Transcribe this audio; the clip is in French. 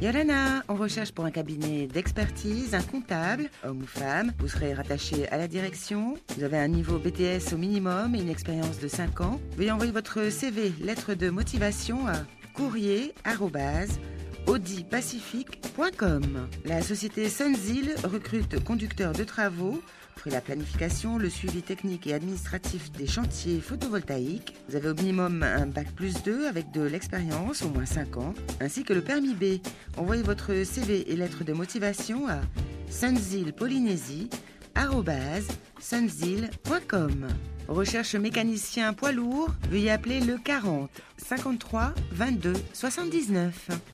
Yolana, on recherche pour un cabinet d'expertise un comptable, homme ou femme. Vous serez rattaché à la direction. Vous avez un niveau BTS au minimum et une expérience de 5 ans. Veuillez envoyer votre CV, lettre de motivation à courrier audipacifique.com. La société Sunzil recrute conducteurs de travaux pour la planification, le suivi technique et administratif des chantiers photovoltaïques. Vous avez au minimum un bac plus 2 avec de l'expérience, au moins 5 ans, ainsi que le permis B. Envoyez votre CV et lettre de motivation à sunzilpolynésie.com. Recherche mécanicien poids lourd, veuillez appeler le 40 53 22 79.